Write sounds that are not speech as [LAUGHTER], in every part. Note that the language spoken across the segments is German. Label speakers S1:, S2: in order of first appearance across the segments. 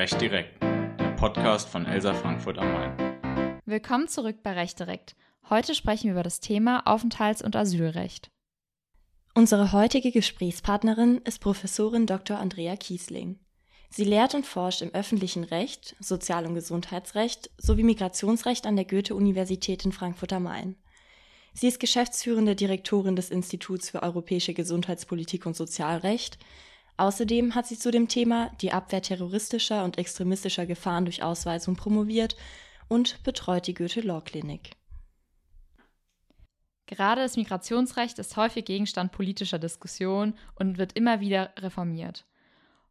S1: Recht direkt, der Podcast von Elsa Frankfurt am Main.
S2: Willkommen zurück bei Recht direkt. Heute sprechen wir über das Thema Aufenthalts- und Asylrecht.
S3: Unsere heutige Gesprächspartnerin ist Professorin Dr. Andrea Kiesling. Sie lehrt und forscht im öffentlichen Recht, Sozial- und Gesundheitsrecht sowie Migrationsrecht an der Goethe-Universität in Frankfurt am Main. Sie ist geschäftsführende Direktorin des Instituts für europäische Gesundheitspolitik und Sozialrecht. Außerdem hat sie zu dem Thema die Abwehr terroristischer und extremistischer Gefahren durch Ausweisung promoviert und betreut die Goethe Law Clinic.
S2: Gerade das Migrationsrecht ist häufig Gegenstand politischer Diskussion und wird immer wieder reformiert.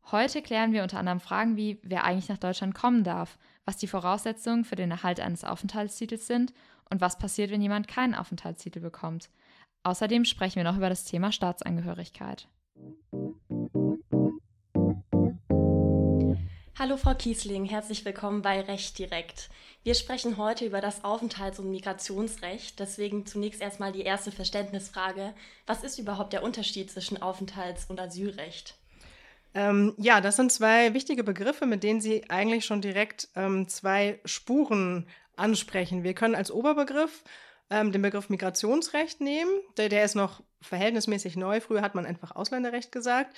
S2: Heute klären wir unter anderem Fragen wie, wer eigentlich nach Deutschland kommen darf, was die Voraussetzungen für den Erhalt eines Aufenthaltstitels sind und was passiert, wenn jemand keinen Aufenthaltstitel bekommt. Außerdem sprechen wir noch über das Thema Staatsangehörigkeit.
S3: Hallo Frau Kiesling, herzlich willkommen bei Recht direkt. Wir sprechen heute über das Aufenthalts- und Migrationsrecht. Deswegen zunächst erstmal die erste Verständnisfrage. Was ist überhaupt der Unterschied zwischen Aufenthalts- und Asylrecht?
S4: Ähm, ja, das sind zwei wichtige Begriffe, mit denen Sie eigentlich schon direkt ähm, zwei Spuren ansprechen. Wir können als Oberbegriff ähm, den Begriff Migrationsrecht nehmen. Der, der ist noch verhältnismäßig neu. Früher hat man einfach Ausländerrecht gesagt.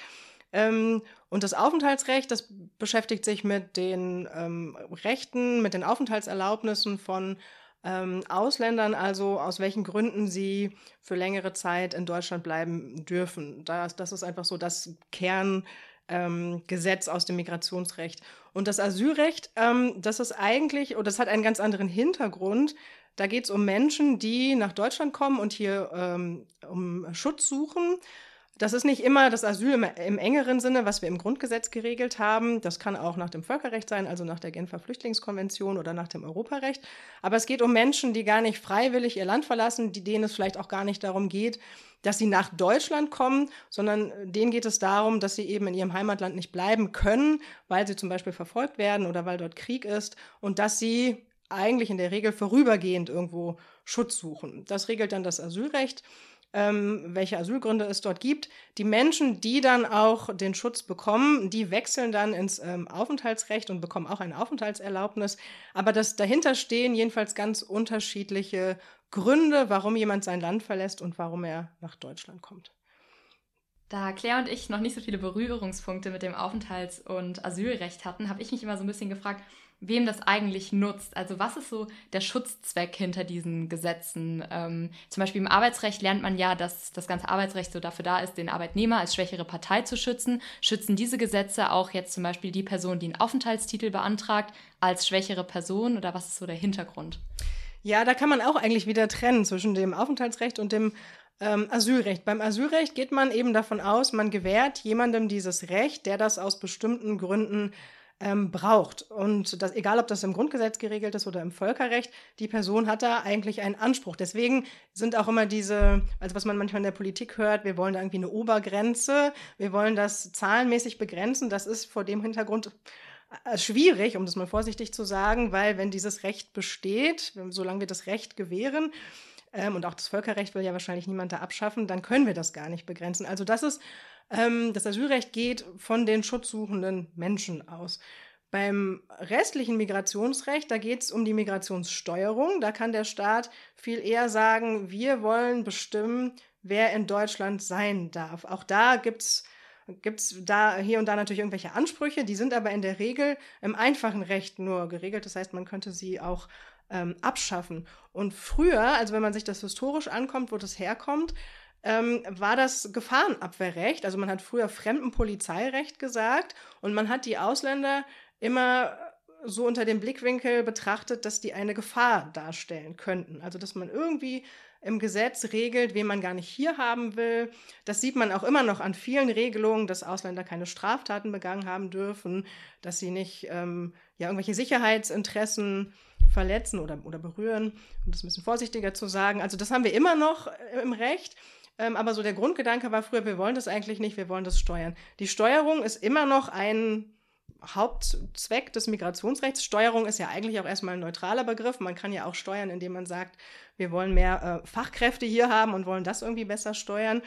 S4: Ähm, und das Aufenthaltsrecht, das beschäftigt sich mit den ähm, Rechten, mit den Aufenthaltserlaubnissen von ähm, Ausländern, also aus welchen Gründen sie für längere Zeit in Deutschland bleiben dürfen. Das, das ist einfach so das Kern ähm, aus dem Migrationsrecht. Und das Asylrecht, ähm, das ist eigentlich, oder das hat einen ganz anderen Hintergrund. Da geht es um Menschen, die nach Deutschland kommen und hier ähm, um Schutz suchen. Das ist nicht immer das Asyl im, im, engeren Sinne, was wir im Grundgesetz geregelt haben. Das kann auch nach dem Völkerrecht sein, also nach der Genfer Flüchtlingskonvention oder nach dem Europarecht. Aber es geht um Menschen, die gar nicht freiwillig ihr Land verlassen, die, denen es vielleicht auch gar nicht darum geht, dass sie nach Deutschland kommen, sondern denen geht es darum, dass sie eben in ihrem Heimatland nicht bleiben können, weil sie zum Beispiel verfolgt werden oder weil dort Krieg ist und dass sie eigentlich in der Regel vorübergehend irgendwo Schutz suchen. Das regelt dann das Asylrecht. Ähm, welche Asylgründe es dort gibt. Die Menschen, die dann auch den Schutz bekommen, die wechseln dann ins ähm, Aufenthaltsrecht und bekommen auch eine Aufenthaltserlaubnis. Aber das dahinter stehen jedenfalls ganz unterschiedliche Gründe, warum jemand sein Land verlässt und warum er nach Deutschland kommt.
S2: Da Claire und ich noch nicht so viele Berührungspunkte mit dem Aufenthalts- und Asylrecht hatten, habe ich mich immer so ein bisschen gefragt, wem das eigentlich nutzt. Also was ist so der Schutzzweck hinter diesen Gesetzen? Ähm, zum Beispiel im Arbeitsrecht lernt man ja, dass das ganze Arbeitsrecht so dafür da ist, den Arbeitnehmer als schwächere Partei zu schützen. Schützen diese Gesetze auch jetzt zum Beispiel die Person, die einen Aufenthaltstitel beantragt, als schwächere Person oder was ist so der Hintergrund?
S4: Ja, da kann man auch eigentlich wieder trennen zwischen dem Aufenthaltsrecht und dem ähm, Asylrecht. Beim Asylrecht geht man eben davon aus, man gewährt jemandem dieses Recht, der das aus bestimmten Gründen ähm, braucht. Und das, egal, ob das im Grundgesetz geregelt ist oder im Völkerrecht, die Person hat da eigentlich einen Anspruch. Deswegen sind auch immer diese, also was man manchmal in der Politik hört, wir wollen da irgendwie eine Obergrenze, wir wollen das zahlenmäßig begrenzen. Das ist vor dem Hintergrund äh, schwierig, um das mal vorsichtig zu sagen, weil wenn dieses Recht besteht, solange wir das Recht gewähren, ähm, und auch das Völkerrecht will ja wahrscheinlich niemand da abschaffen, dann können wir das gar nicht begrenzen. Also das ist, ähm, das Asylrecht geht von den schutzsuchenden Menschen aus. Beim restlichen Migrationsrecht, da geht es um die Migrationssteuerung. Da kann der Staat viel eher sagen, wir wollen bestimmen, wer in Deutschland sein darf. Auch da gibt es gibt es da hier und da natürlich irgendwelche Ansprüche, die sind aber in der Regel im einfachen Recht nur geregelt. Das heißt, man könnte sie auch ähm, abschaffen. Und früher, also wenn man sich das historisch ankommt, wo das herkommt, ähm, war das Gefahrenabwehrrecht. Also man hat früher Fremdenpolizeirecht gesagt und man hat die Ausländer immer so unter dem Blickwinkel betrachtet, dass die eine Gefahr darstellen könnten. Also dass man irgendwie im Gesetz regelt, wen man gar nicht hier haben will. Das sieht man auch immer noch an vielen Regelungen, dass Ausländer keine Straftaten begangen haben dürfen, dass sie nicht ähm, ja, irgendwelche Sicherheitsinteressen verletzen oder, oder berühren, um das ein bisschen vorsichtiger zu sagen. Also das haben wir immer noch äh, im Recht. Ähm, aber so der Grundgedanke war früher, wir wollen das eigentlich nicht, wir wollen das steuern. Die Steuerung ist immer noch ein Hauptzweck des Migrationsrechts. Steuerung ist ja eigentlich auch erstmal ein neutraler Begriff. Man kann ja auch steuern, indem man sagt, wir wollen mehr äh, Fachkräfte hier haben und wollen das irgendwie besser steuern.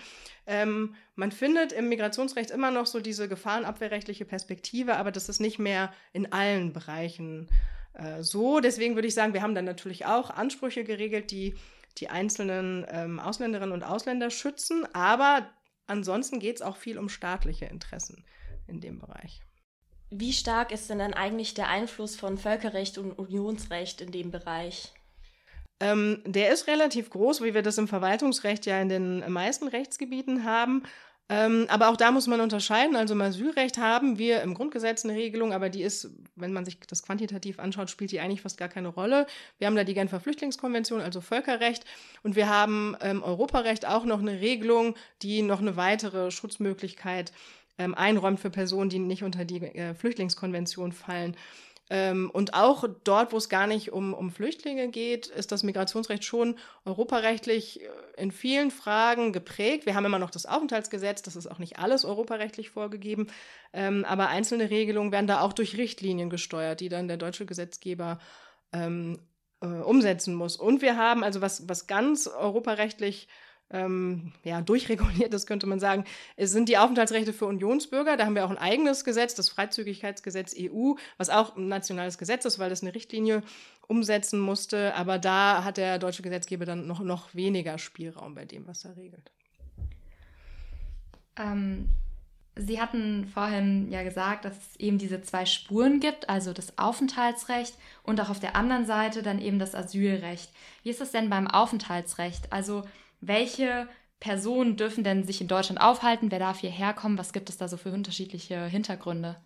S4: Ähm, man findet im Migrationsrecht immer noch so diese gefahrenabwehrrechtliche Perspektive, aber das ist nicht mehr in allen Bereichen äh, so. Deswegen würde ich sagen, wir haben dann natürlich auch Ansprüche geregelt, die die einzelnen ähm, Ausländerinnen und Ausländer schützen, aber ansonsten geht es auch viel um staatliche Interessen in dem Bereich.
S3: Wie stark ist denn dann eigentlich der Einfluss von Völkerrecht und Unionsrecht in dem Bereich?
S4: Ähm, der ist relativ groß, wie wir das im Verwaltungsrecht ja in den meisten Rechtsgebieten haben. Ähm, aber auch da muss man unterscheiden. Also im Asylrecht haben wir im Grundgesetz eine Regelung, aber die ist, wenn man sich das quantitativ anschaut, spielt die eigentlich fast gar keine Rolle. Wir haben da die Genfer Flüchtlingskonvention, also Völkerrecht, und wir haben im ähm, Europarecht auch noch eine Regelung, die noch eine weitere Schutzmöglichkeit ähm, einräumt für Personen, die nicht unter die äh, Flüchtlingskonvention fallen. Ähm, und auch dort, wo es gar nicht um, um Flüchtlinge geht, ist das Migrationsrecht schon europarechtlich äh, in vielen Fragen geprägt. Wir haben immer noch das Aufenthaltsgesetz, das ist auch nicht alles europarechtlich vorgegeben, ähm, aber einzelne Regelungen werden da auch durch Richtlinien gesteuert, die dann der deutsche Gesetzgeber ähm, äh, umsetzen muss. Und wir haben also was, was ganz europarechtlich ähm, ja, durchreguliert ist, könnte man sagen, es sind die Aufenthaltsrechte für Unionsbürger. Da haben wir auch ein eigenes Gesetz, das Freizügigkeitsgesetz EU, was auch ein nationales Gesetz ist, weil das eine Richtlinie umsetzen musste. Aber da hat der deutsche Gesetzgeber dann noch, noch weniger Spielraum bei dem, was er regelt.
S2: Ähm, Sie hatten vorhin ja gesagt, dass es eben diese zwei Spuren gibt, also das Aufenthaltsrecht und auch auf der anderen Seite dann eben das Asylrecht. Wie ist es denn beim Aufenthaltsrecht? Also welche Personen dürfen denn sich in Deutschland aufhalten? Wer darf hierher kommen? Was gibt es da so für unterschiedliche Hintergründe?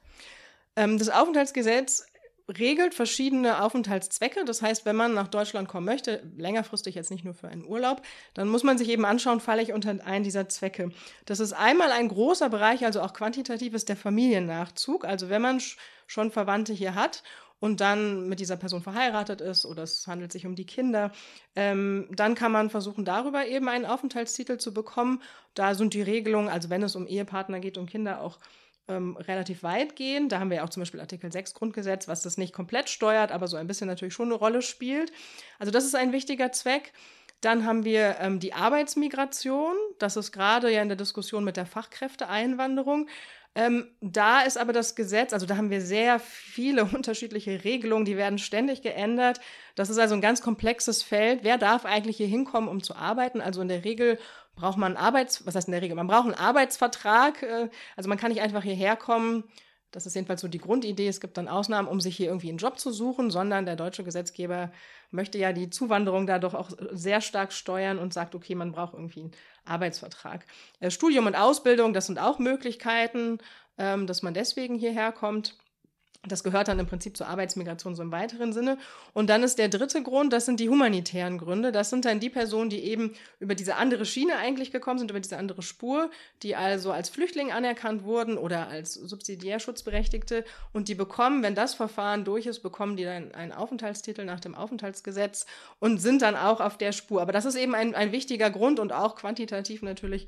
S4: Ähm, das Aufenthaltsgesetz regelt verschiedene Aufenthaltszwecke. Das heißt, wenn man nach Deutschland kommen möchte, längerfristig jetzt nicht nur für einen Urlaub, dann muss man sich eben anschauen, falle ich unter einen dieser Zwecke. Das ist einmal ein großer Bereich, also auch quantitativ ist der Familiennachzug. Also wenn man schon Verwandte hier hat und dann mit dieser Person verheiratet ist oder es handelt sich um die Kinder, ähm, dann kann man versuchen, darüber eben einen Aufenthaltstitel zu bekommen. Da sind die Regelungen, also wenn es um Ehepartner geht und Kinder, auch ähm, relativ weit gehen. Da haben wir ja auch zum Beispiel Artikel 6 Grundgesetz, was das nicht komplett steuert, aber so ein bisschen natürlich schon eine Rolle spielt. Also das ist ein wichtiger Zweck. Dann haben wir ähm, die Arbeitsmigration. Das ist gerade ja in der Diskussion mit der Fachkräfteeinwanderung. Ähm, da ist aber das Gesetz, also da haben wir sehr viele [LAUGHS] unterschiedliche Regelungen, die werden ständig geändert. Das ist also ein ganz komplexes Feld. Wer darf eigentlich hier hinkommen, um zu arbeiten? Also in der Regel braucht man Arbeits, was heißt in der Regel? Man braucht einen Arbeitsvertrag. Äh, also man kann nicht einfach hierher kommen. Das ist jedenfalls so die Grundidee. Es gibt dann Ausnahmen, um sich hier irgendwie einen Job zu suchen, sondern der deutsche Gesetzgeber möchte ja die Zuwanderung da doch auch sehr stark steuern und sagt, okay, man braucht irgendwie einen Arbeitsvertrag. Äh, Studium und Ausbildung, das sind auch Möglichkeiten, ähm, dass man deswegen hierher kommt. Das gehört dann im Prinzip zur Arbeitsmigration so im weiteren Sinne. Und dann ist der dritte Grund, das sind die humanitären Gründe. Das sind dann die Personen, die eben über diese andere Schiene eigentlich gekommen sind, über diese andere Spur, die also als Flüchtling anerkannt wurden oder als Subsidiärschutzberechtigte. Und die bekommen, wenn das Verfahren durch ist, bekommen die dann einen Aufenthaltstitel nach dem Aufenthaltsgesetz und sind dann auch auf der Spur. Aber das ist eben ein, ein wichtiger Grund und auch quantitativ natürlich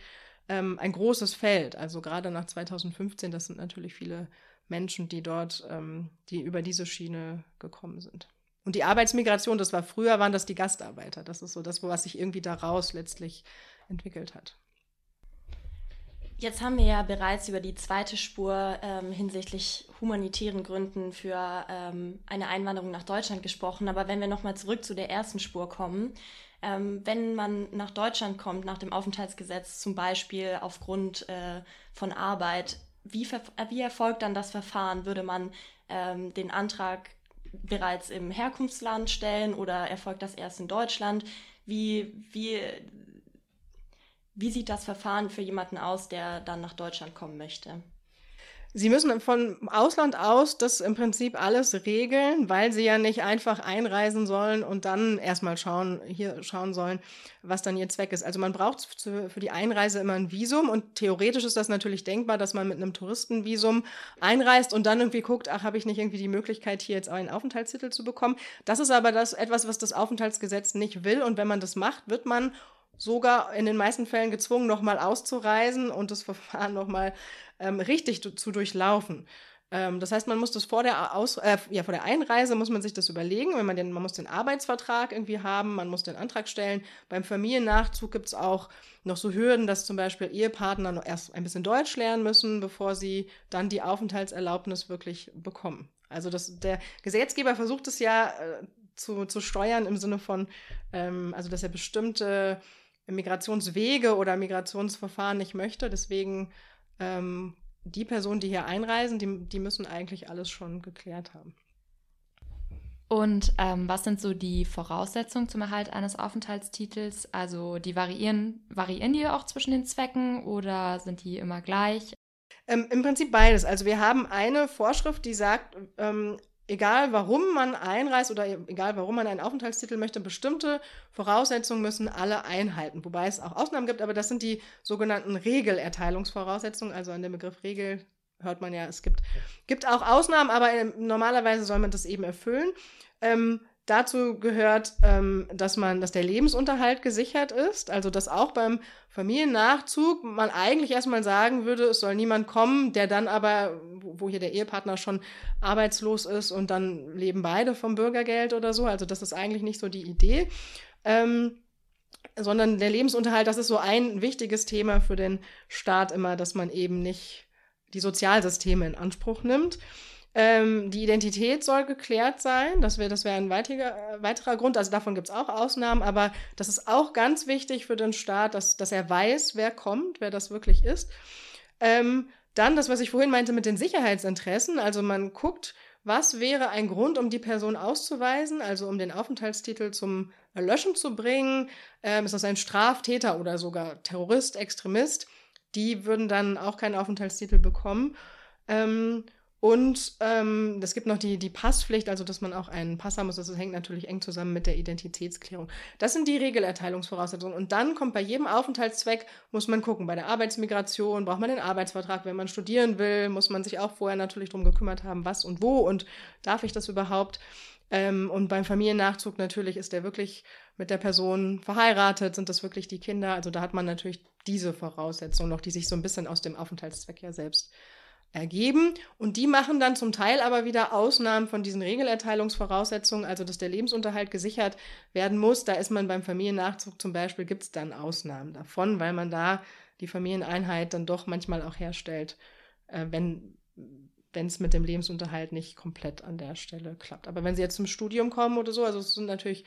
S4: ähm, ein großes Feld. Also gerade nach 2015, das sind natürlich viele Menschen, die dort, ähm, die über diese Schiene gekommen sind. Und die Arbeitsmigration, das war früher, waren das die Gastarbeiter. Das ist so das, was sich irgendwie daraus letztlich entwickelt hat.
S3: Jetzt haben wir ja bereits über die zweite Spur ähm, hinsichtlich humanitären Gründen für ähm, eine Einwanderung nach Deutschland gesprochen. Aber wenn wir nochmal zurück zu der ersten Spur kommen, ähm, wenn man nach Deutschland kommt, nach dem Aufenthaltsgesetz zum Beispiel aufgrund äh, von Arbeit, wie, wie erfolgt dann das Verfahren? Würde man ähm, den Antrag bereits im Herkunftsland stellen oder erfolgt das erst in Deutschland? Wie, wie, wie sieht das Verfahren für jemanden aus, der dann nach Deutschland kommen möchte?
S4: Sie müssen von Ausland aus das im Prinzip alles regeln, weil sie ja nicht einfach einreisen sollen und dann erstmal schauen, hier schauen sollen, was dann ihr Zweck ist. Also man braucht für die Einreise immer ein Visum und theoretisch ist das natürlich denkbar, dass man mit einem Touristenvisum einreist und dann irgendwie guckt, ach, habe ich nicht irgendwie die Möglichkeit, hier jetzt einen Aufenthaltstitel zu bekommen. Das ist aber das etwas, was das Aufenthaltsgesetz nicht will und wenn man das macht, wird man sogar in den meisten Fällen gezwungen, nochmal auszureisen und das [LAUGHS] Verfahren nochmal ähm, richtig zu durchlaufen. Ähm, das heißt, man muss das vor der, Aus äh, ja, vor der Einreise muss man sich das überlegen, wenn man den, man muss den Arbeitsvertrag irgendwie haben, man muss den Antrag stellen. Beim Familiennachzug gibt es auch noch so Hürden, dass zum Beispiel Ehepartner noch erst ein bisschen Deutsch lernen müssen, bevor sie dann die Aufenthaltserlaubnis wirklich bekommen. Also das, der Gesetzgeber versucht es ja äh, zu, zu steuern im Sinne von, ähm, also dass er bestimmte Migrationswege oder Migrationsverfahren nicht möchte. Deswegen ähm, die Personen, die hier einreisen, die, die müssen eigentlich alles schon geklärt haben.
S2: Und ähm, was sind so die Voraussetzungen zum Erhalt eines Aufenthaltstitels? Also die variieren, variieren die auch zwischen den Zwecken oder sind die immer gleich?
S4: Ähm, Im Prinzip beides. Also wir haben eine Vorschrift, die sagt, ähm, egal warum man einreist oder egal warum man einen Aufenthaltstitel möchte, bestimmte Voraussetzungen müssen alle einhalten. Wobei es auch Ausnahmen gibt, aber das sind die sogenannten Regelerteilungsvoraussetzungen. Also an dem Begriff Regel hört man ja, es gibt, gibt auch Ausnahmen, aber äh, normalerweise soll man das eben erfüllen. Ähm, Dazu gehört, ähm, dass man, dass der Lebensunterhalt gesichert ist, also dass auch beim Familiennachzug man eigentlich erstmal sagen würde, es soll niemand kommen, der dann aber, wo hier der Ehepartner schon arbeitslos ist und dann leben beide vom Bürgergeld oder so. Also das ist eigentlich nicht so die Idee. Ähm, sondern der Lebensunterhalt, das ist so ein wichtiges Thema für den Staat immer, dass man eben nicht die Sozialsysteme in Anspruch nimmt. Ähm, die Identität soll geklärt sein. Das wäre das wär ein weitiger, äh, weiterer Grund. Also davon gibt es auch Ausnahmen, aber das ist auch ganz wichtig für den Staat, dass, dass er weiß, wer kommt, wer das wirklich ist. Ähm, dann das, was ich vorhin meinte mit den Sicherheitsinteressen. Also man guckt, was wäre ein Grund, um die Person auszuweisen, also um den Aufenthaltstitel zum Erlöschen zu bringen. Ähm, ist das ein Straftäter oder sogar Terrorist, Extremist? Die würden dann auch keinen Aufenthaltstitel bekommen. Ähm, und ähm, es gibt noch die, die Passpflicht, also dass man auch einen Pass haben muss. Das hängt natürlich eng zusammen mit der Identitätsklärung. Das sind die Regelerteilungsvoraussetzungen. Und dann kommt bei jedem Aufenthaltszweck, muss man gucken, bei der Arbeitsmigration braucht man den Arbeitsvertrag. Wenn man studieren will, muss man sich auch vorher natürlich darum gekümmert haben, was und wo und darf ich das überhaupt. Ähm, und beim Familiennachzug natürlich ist der wirklich mit der Person verheiratet, sind das wirklich die Kinder. Also da hat man natürlich diese Voraussetzungen noch, die sich so ein bisschen aus dem Aufenthaltszweck ja selbst ergeben. Und die machen dann zum Teil aber wieder Ausnahmen von diesen Regelerteilungsvoraussetzungen, also dass der Lebensunterhalt gesichert werden muss. Da ist man beim Familiennachzug zum Beispiel, gibt es dann Ausnahmen davon, weil man da die Familieneinheit dann doch manchmal auch herstellt, äh, wenn es mit dem Lebensunterhalt nicht komplett an der Stelle klappt. Aber wenn sie jetzt zum Studium kommen oder so, also es sind natürlich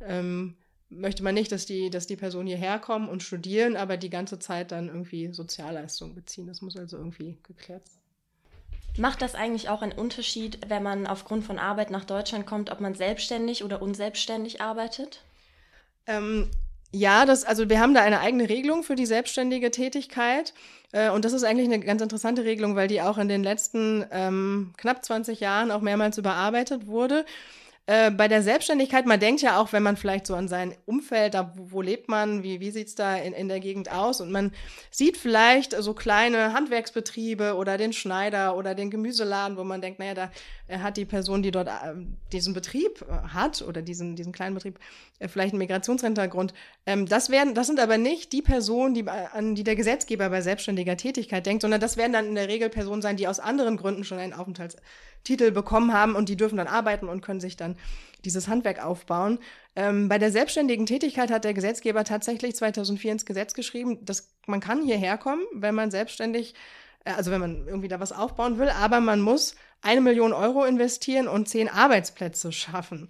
S4: ähm, möchte man nicht, dass die, dass die Personen hierher kommen und studieren, aber die ganze Zeit dann irgendwie Sozialleistungen beziehen. Das muss also irgendwie geklärt sein.
S3: Macht das eigentlich auch einen Unterschied, wenn man aufgrund von Arbeit nach Deutschland kommt, ob man selbstständig oder unselbstständig arbeitet?
S4: Ähm, ja, das, also wir haben da eine eigene Regelung für die selbstständige Tätigkeit. Äh, und das ist eigentlich eine ganz interessante Regelung, weil die auch in den letzten ähm, knapp 20 Jahren auch mehrmals überarbeitet wurde. Äh, bei der Selbstständigkeit, man denkt ja auch, wenn man vielleicht so an sein Umfeld, da wo, wo lebt man, wie, wie sieht es da in, in der Gegend aus? Und man sieht vielleicht so kleine Handwerksbetriebe oder den Schneider oder den Gemüseladen, wo man denkt, naja, da hat die Person, die dort äh, diesen Betrieb äh, hat oder diesen, diesen kleinen Betrieb, äh, vielleicht einen Migrationshintergrund. Ähm, das, werden, das sind aber nicht die Personen, die, an die der Gesetzgeber bei selbstständiger Tätigkeit denkt, sondern das werden dann in der Regel Personen sein, die aus anderen Gründen schon einen Aufenthalts Titel bekommen haben und die dürfen dann arbeiten und können sich dann dieses Handwerk aufbauen. Ähm, bei der selbstständigen Tätigkeit hat der Gesetzgeber tatsächlich 2004 ins Gesetz geschrieben, dass man kann hierher kommen, wenn man selbstständig, äh, also wenn man irgendwie da was aufbauen will, aber man muss eine Million Euro investieren und zehn Arbeitsplätze schaffen.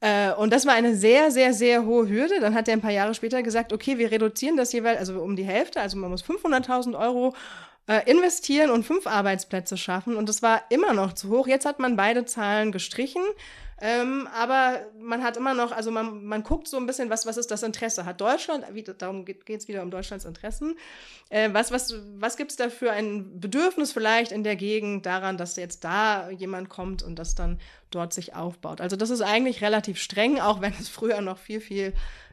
S4: Äh, und das war eine sehr, sehr, sehr hohe Hürde. Dann hat er ein paar Jahre später gesagt, okay, wir reduzieren das jeweils, also um die Hälfte, also man muss 500.000 Euro äh, investieren und fünf Arbeitsplätze schaffen. Und das war immer noch zu hoch. Jetzt hat man beide Zahlen gestrichen. Ähm, aber man hat immer noch, also man, man guckt so ein bisschen, was, was ist das Interesse? Hat Deutschland, wie, darum geht es wieder um Deutschlands Interessen, äh, was, was, was gibt es da für ein Bedürfnis vielleicht in der Gegend daran, dass jetzt da jemand kommt und das dann dort sich aufbaut? Also das ist eigentlich relativ streng, auch wenn es früher noch viel, viel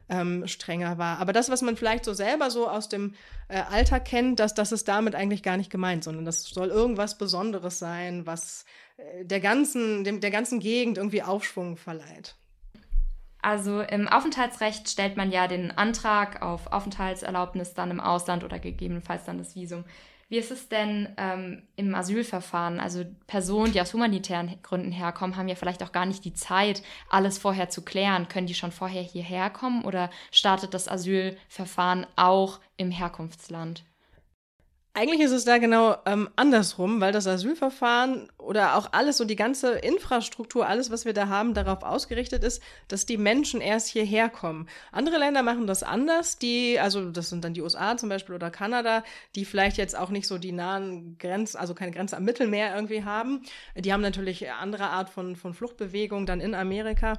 S4: ähm, strenger war. Aber das, was man vielleicht so selber so aus dem äh, Alltag kennt, das, das ist damit eigentlich gar nicht gemeint, sondern das soll irgendwas Besonderes sein, was äh, der, ganzen, dem, der ganzen Gegend irgendwie Aufschwung verleiht.
S2: Also im Aufenthaltsrecht stellt man ja den Antrag auf Aufenthaltserlaubnis dann im Ausland oder gegebenenfalls dann das Visum. Wie ist es denn ähm, im Asylverfahren? Also Personen, die aus humanitären Gründen herkommen, haben ja vielleicht auch gar nicht die Zeit, alles vorher zu klären. Können die schon vorher hierher kommen oder startet das Asylverfahren auch im Herkunftsland?
S4: Eigentlich ist es da genau ähm, andersrum, weil das Asylverfahren oder auch alles, so die ganze Infrastruktur, alles, was wir da haben, darauf ausgerichtet ist, dass die Menschen erst hierher kommen. Andere Länder machen das anders, die, also das sind dann die USA zum Beispiel oder Kanada, die vielleicht jetzt auch nicht so die nahen Grenzen, also keine Grenze am Mittelmeer irgendwie haben. Die haben natürlich andere Art von, von Fluchtbewegung dann in Amerika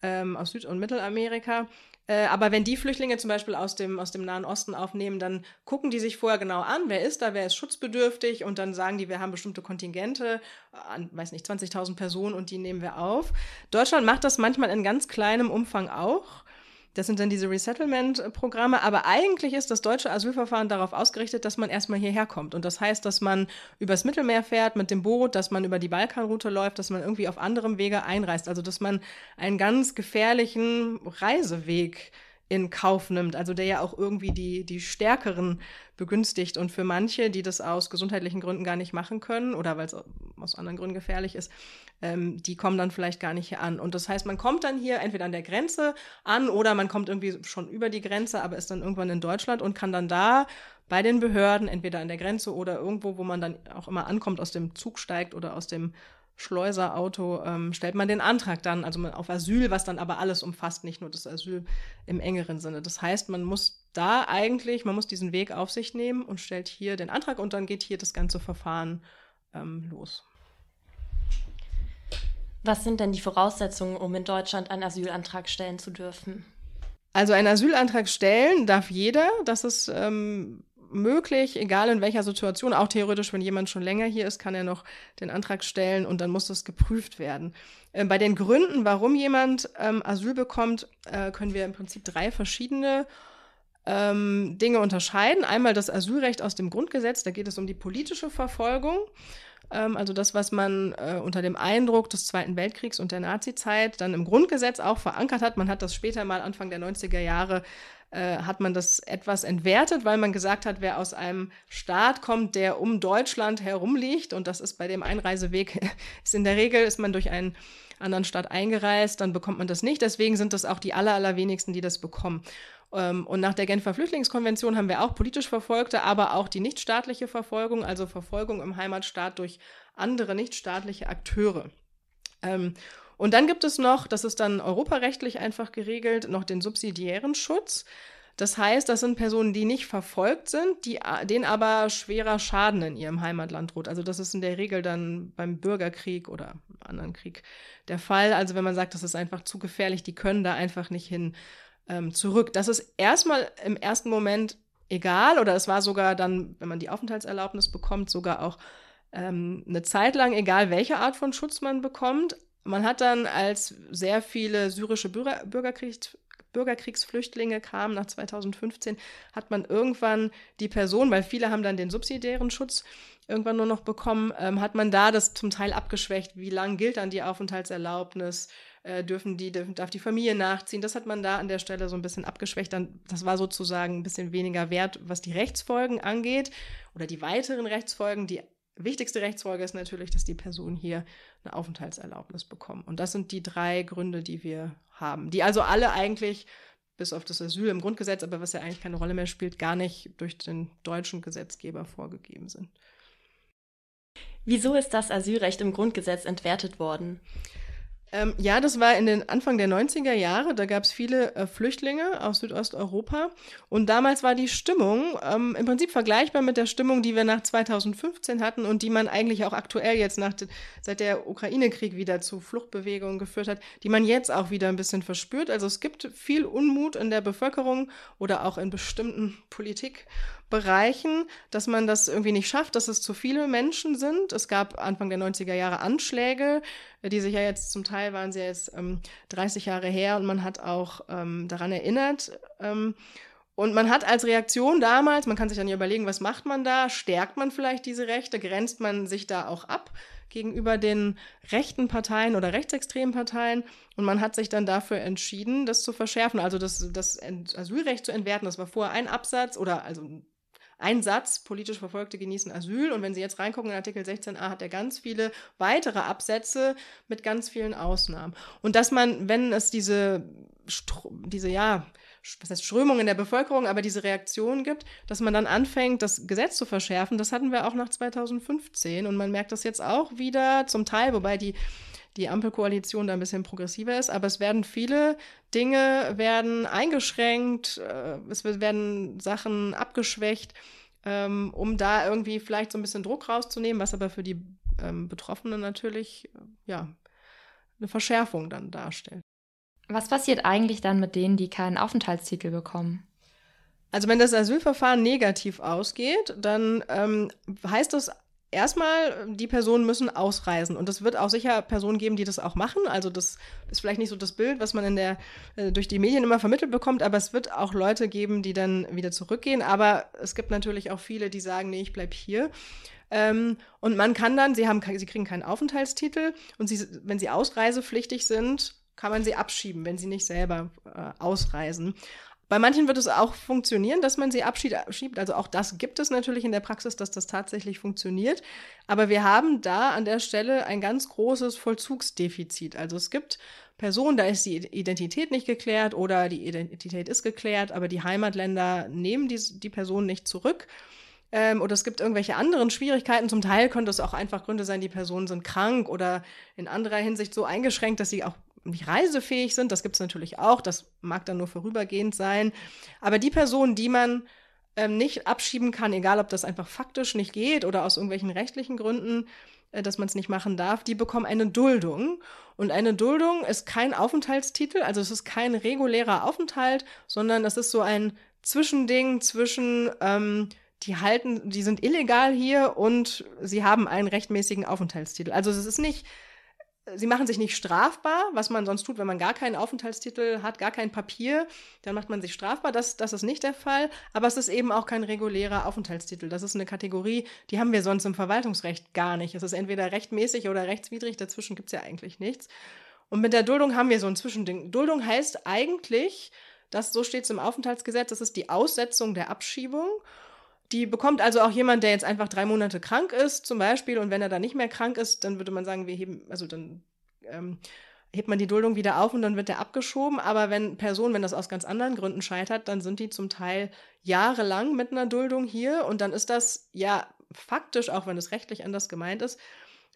S4: ähm, aus Süd- und Mittelamerika. Äh, aber wenn die Flüchtlinge zum Beispiel aus dem, aus dem Nahen Osten aufnehmen, dann gucken die sich vorher genau an, wer ist da, wer ist schutzbedürftig und dann sagen die, wir haben bestimmte Kontingente an, weiß nicht, 20.000 Personen und die nehmen wir auf. Deutschland macht das manchmal in ganz kleinem Umfang auch. Das sind dann diese Resettlement-Programme. Aber eigentlich ist das deutsche Asylverfahren darauf ausgerichtet, dass man erstmal hierher kommt. Und das heißt, dass man übers Mittelmeer fährt mit dem Boot, dass man über die Balkanroute läuft, dass man irgendwie auf anderem Wege einreist. Also, dass man einen ganz gefährlichen Reiseweg in Kauf nimmt, also der ja auch irgendwie die, die Stärkeren begünstigt. Und für manche, die das aus gesundheitlichen Gründen gar nicht machen können oder weil es aus anderen Gründen gefährlich ist, ähm, die kommen dann vielleicht gar nicht hier an. Und das heißt, man kommt dann hier entweder an der Grenze an oder man kommt irgendwie schon über die Grenze, aber ist dann irgendwann in Deutschland und kann dann da bei den Behörden, entweder an der Grenze oder irgendwo, wo man dann auch immer ankommt, aus dem Zug steigt oder aus dem Schleuserauto, ähm, stellt man den Antrag dann, also auf Asyl, was dann aber alles umfasst, nicht nur das Asyl im engeren Sinne. Das heißt, man muss da eigentlich, man muss diesen Weg auf sich nehmen und stellt hier den Antrag und dann geht hier das ganze Verfahren ähm, los.
S3: Was sind denn die Voraussetzungen, um in Deutschland einen Asylantrag stellen zu dürfen?
S4: Also einen Asylantrag stellen darf jeder. Das ist ähm, möglich, egal in welcher Situation. Auch theoretisch, wenn jemand schon länger hier ist, kann er noch den Antrag stellen und dann muss das geprüft werden. Äh, bei den Gründen, warum jemand ähm, Asyl bekommt, äh, können wir im Prinzip drei verschiedene ähm, Dinge unterscheiden. Einmal das Asylrecht aus dem Grundgesetz, da geht es um die politische Verfolgung. Ähm, also das, was man äh, unter dem Eindruck des Zweiten Weltkriegs und der Nazizeit dann im Grundgesetz auch verankert hat. Man hat das später mal Anfang der 90er Jahre äh, hat man das etwas entwertet, weil man gesagt hat, wer aus einem Staat kommt, der um Deutschland herum liegt, und das ist bei dem Einreiseweg, [LAUGHS] ist in der Regel, ist man durch einen anderen Staat eingereist, dann bekommt man das nicht. Deswegen sind das auch die aller, allerwenigsten, die das bekommen. Ähm, und nach der Genfer Flüchtlingskonvention haben wir auch politisch Verfolgte, aber auch die nichtstaatliche Verfolgung, also Verfolgung im Heimatstaat durch andere nichtstaatliche Akteure. Ähm, und dann gibt es noch, das ist dann europarechtlich einfach geregelt, noch den subsidiären Schutz. Das heißt, das sind Personen, die nicht verfolgt sind, die, denen aber schwerer Schaden in ihrem Heimatland droht. Also das ist in der Regel dann beim Bürgerkrieg oder anderen Krieg der Fall. Also wenn man sagt, das ist einfach zu gefährlich, die können da einfach nicht hin ähm, zurück. Das ist erstmal im ersten Moment egal oder es war sogar dann, wenn man die Aufenthaltserlaubnis bekommt, sogar auch ähm, eine Zeit lang egal, welche Art von Schutz man bekommt. Man hat dann, als sehr viele syrische Bürger, Bürgerkriegs, Bürgerkriegsflüchtlinge kamen nach 2015, hat man irgendwann die Person, weil viele haben dann den subsidiären Schutz irgendwann nur noch bekommen, ähm, hat man da das zum Teil abgeschwächt. Wie lang gilt dann die Aufenthaltserlaubnis? Äh, dürfen die, darf die Familie nachziehen. Das hat man da an der Stelle so ein bisschen abgeschwächt. Dann, das war sozusagen ein bisschen weniger wert, was die Rechtsfolgen angeht oder die weiteren Rechtsfolgen. Die wichtigste Rechtsfolge ist natürlich, dass die Person hier eine Aufenthaltserlaubnis bekommt. Und das sind die drei Gründe, die wir haben, die also alle eigentlich bis auf das Asyl im Grundgesetz, aber was ja eigentlich keine Rolle mehr spielt, gar nicht durch den deutschen Gesetzgeber vorgegeben sind.
S3: Wieso ist das Asylrecht im Grundgesetz entwertet worden?
S4: Ähm, ja, das war in den Anfang der 90er Jahre. Da gab es viele äh, Flüchtlinge aus Südosteuropa. Und damals war die Stimmung ähm, im Prinzip vergleichbar mit der Stimmung, die wir nach 2015 hatten und die man eigentlich auch aktuell jetzt nach, seit der Ukraine-Krieg wieder zu Fluchtbewegungen geführt hat, die man jetzt auch wieder ein bisschen verspürt. Also es gibt viel Unmut in der Bevölkerung oder auch in bestimmten Politik- Bereichen, dass man das irgendwie nicht schafft, dass es zu viele Menschen sind. Es gab Anfang der 90er Jahre Anschläge, die sich ja jetzt zum Teil waren sie jetzt ähm, 30 Jahre her und man hat auch ähm, daran erinnert. Ähm, und man hat als Reaktion damals, man kann sich dann ja überlegen, was macht man da? Stärkt man vielleicht diese Rechte? Grenzt man sich da auch ab gegenüber den rechten Parteien oder rechtsextremen Parteien? Und man hat sich dann dafür entschieden, das zu verschärfen, also das, das Asylrecht zu entwerten. Das war vorher ein Absatz oder also ein Satz, politisch Verfolgte genießen Asyl. Und wenn Sie jetzt reingucken in Artikel 16a, hat er ganz viele weitere Absätze mit ganz vielen Ausnahmen. Und dass man, wenn es diese, diese ja, was heißt Strömung in der Bevölkerung, aber diese Reaktion gibt, dass man dann anfängt, das Gesetz zu verschärfen, das hatten wir auch nach 2015. Und man merkt das jetzt auch wieder zum Teil, wobei die die Ampelkoalition da ein bisschen progressiver ist, aber es werden viele Dinge werden eingeschränkt, äh, es werden Sachen abgeschwächt, ähm, um da irgendwie vielleicht so ein bisschen Druck rauszunehmen, was aber für die ähm, Betroffenen natürlich äh, ja eine Verschärfung dann darstellt.
S2: Was passiert eigentlich dann mit denen, die keinen Aufenthaltstitel bekommen?
S4: Also wenn das Asylverfahren negativ ausgeht, dann ähm, heißt das erstmal, die Personen müssen ausreisen. Und es wird auch sicher Personen geben, die das auch machen. Also das ist vielleicht nicht so das Bild, was man in der, äh, durch die Medien immer vermittelt bekommt, aber es wird auch Leute geben, die dann wieder zurückgehen. Aber es gibt natürlich auch viele, die sagen, nee, ich bleibe hier. Ähm, und man kann dann, sie, haben, sie kriegen keinen Aufenthaltstitel und sie, wenn sie ausreisepflichtig sind, kann man sie abschieben, wenn sie nicht selber äh, ausreisen. Bei manchen wird es auch funktionieren, dass man sie abschiebt. Also auch das gibt es natürlich in der Praxis, dass das tatsächlich funktioniert. Aber wir haben da an der Stelle ein ganz großes Vollzugsdefizit. Also es gibt Personen, da ist die Identität nicht geklärt oder die Identität ist geklärt, aber die Heimatländer nehmen die, die Person nicht zurück. Ähm, oder es gibt irgendwelche anderen Schwierigkeiten. Zum Teil könnte es auch einfach Gründe sein, die Personen sind krank oder in anderer Hinsicht so eingeschränkt, dass sie auch nicht reisefähig sind. Das gibt es natürlich auch. Das mag dann nur vorübergehend sein. Aber die Personen, die man ähm, nicht abschieben kann, egal ob das einfach faktisch nicht geht oder aus irgendwelchen rechtlichen Gründen, äh, dass man es nicht machen darf, die bekommen eine Duldung. Und eine Duldung ist kein Aufenthaltstitel, also es ist kein regulärer Aufenthalt, sondern es ist so ein Zwischending zwischen ähm, die halten, die sind illegal hier und sie haben einen rechtmäßigen Aufenthaltstitel. Also es ist nicht Sie machen sich nicht strafbar, was man sonst tut, wenn man gar keinen Aufenthaltstitel hat, gar kein Papier, dann macht man sich strafbar. Das, das ist nicht der Fall. Aber es ist eben auch kein regulärer Aufenthaltstitel. Das ist eine Kategorie, die haben wir sonst im Verwaltungsrecht gar nicht. Es ist entweder rechtmäßig oder rechtswidrig, dazwischen gibt es ja eigentlich nichts. Und mit der Duldung haben wir so ein Zwischending. Duldung heißt eigentlich, dass so steht es im Aufenthaltsgesetz, das ist die Aussetzung der Abschiebung. Die bekommt also auch jemand, der jetzt einfach drei Monate krank ist, zum Beispiel, und wenn er dann nicht mehr krank ist, dann würde man sagen, wir heben, also dann ähm, hebt man die Duldung wieder auf und dann wird er abgeschoben. Aber wenn Personen, wenn das aus ganz anderen Gründen scheitert, dann sind die zum Teil jahrelang mit einer Duldung hier und dann ist das ja faktisch, auch wenn es rechtlich anders gemeint ist,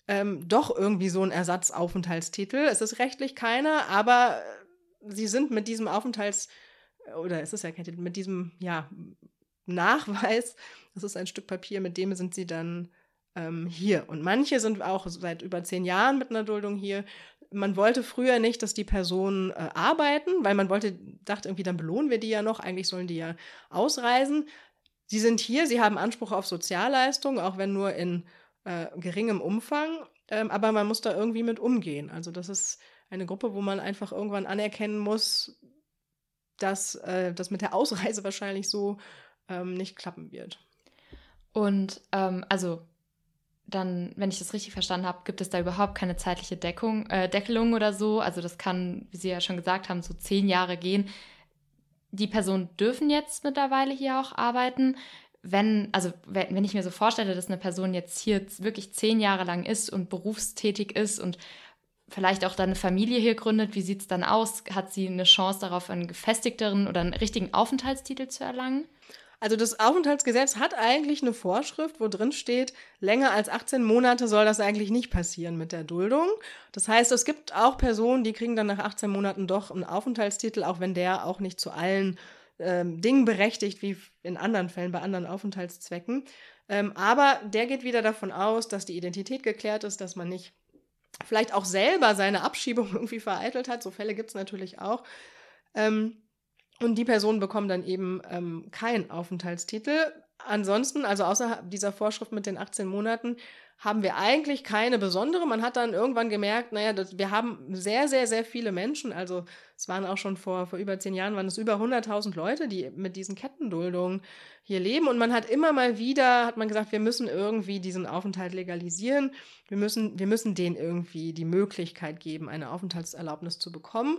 S4: ähm, doch irgendwie so ein Ersatzaufenthaltstitel. Es ist rechtlich keiner, aber sie sind mit diesem Aufenthalts oder es ist ja kein Titel, mit diesem, ja, Nachweis. Das ist ein Stück Papier, mit dem sind sie dann ähm, hier. Und manche sind auch seit über zehn Jahren mit einer Duldung hier. Man wollte früher nicht, dass die Personen äh, arbeiten, weil man wollte, dachte irgendwie, dann belohnen wir die ja noch. Eigentlich sollen die ja ausreisen. Sie sind hier, sie haben Anspruch auf Sozialleistungen, auch wenn nur in äh, geringem Umfang. Ähm, aber man muss da irgendwie mit umgehen. Also das ist eine Gruppe, wo man einfach irgendwann anerkennen muss, dass äh, das mit der Ausreise wahrscheinlich so ähm, nicht klappen wird.
S2: Und ähm, also dann, wenn ich das richtig verstanden habe, gibt es da überhaupt keine zeitliche Deckung, äh, Deckelung oder so. Also das kann, wie Sie ja schon gesagt haben, so zehn Jahre gehen. Die Personen dürfen jetzt mittlerweile hier auch arbeiten. Wenn, also wenn ich mir so vorstelle, dass eine Person jetzt hier wirklich zehn Jahre lang ist und berufstätig ist und vielleicht auch dann eine Familie hier gründet, wie sieht es dann aus? Hat sie eine Chance darauf, einen gefestigteren oder einen richtigen Aufenthaltstitel zu erlangen?
S4: Also das Aufenthaltsgesetz hat eigentlich eine Vorschrift, wo drin steht, länger als 18 Monate soll das eigentlich nicht passieren mit der Duldung. Das heißt, es gibt auch Personen, die kriegen dann nach 18 Monaten doch einen Aufenthaltstitel, auch wenn der auch nicht zu allen ähm, Dingen berechtigt, wie in anderen Fällen bei anderen Aufenthaltszwecken. Ähm, aber der geht wieder davon aus, dass die Identität geklärt ist, dass man nicht vielleicht auch selber seine Abschiebung [LAUGHS] irgendwie vereitelt hat. So Fälle gibt es natürlich auch. Ähm, und die Personen bekommen dann eben ähm, keinen Aufenthaltstitel. Ansonsten, also außer dieser Vorschrift mit den 18 Monaten, haben wir eigentlich keine besondere. Man hat dann irgendwann gemerkt, naja, das, wir haben sehr, sehr, sehr viele Menschen. Also es waren auch schon vor, vor über zehn Jahren, waren es über 100.000 Leute, die mit diesen Kettenduldungen hier leben. Und man hat immer mal wieder, hat man gesagt, wir müssen irgendwie diesen Aufenthalt legalisieren. Wir müssen, wir müssen denen irgendwie die Möglichkeit geben, eine Aufenthaltserlaubnis zu bekommen.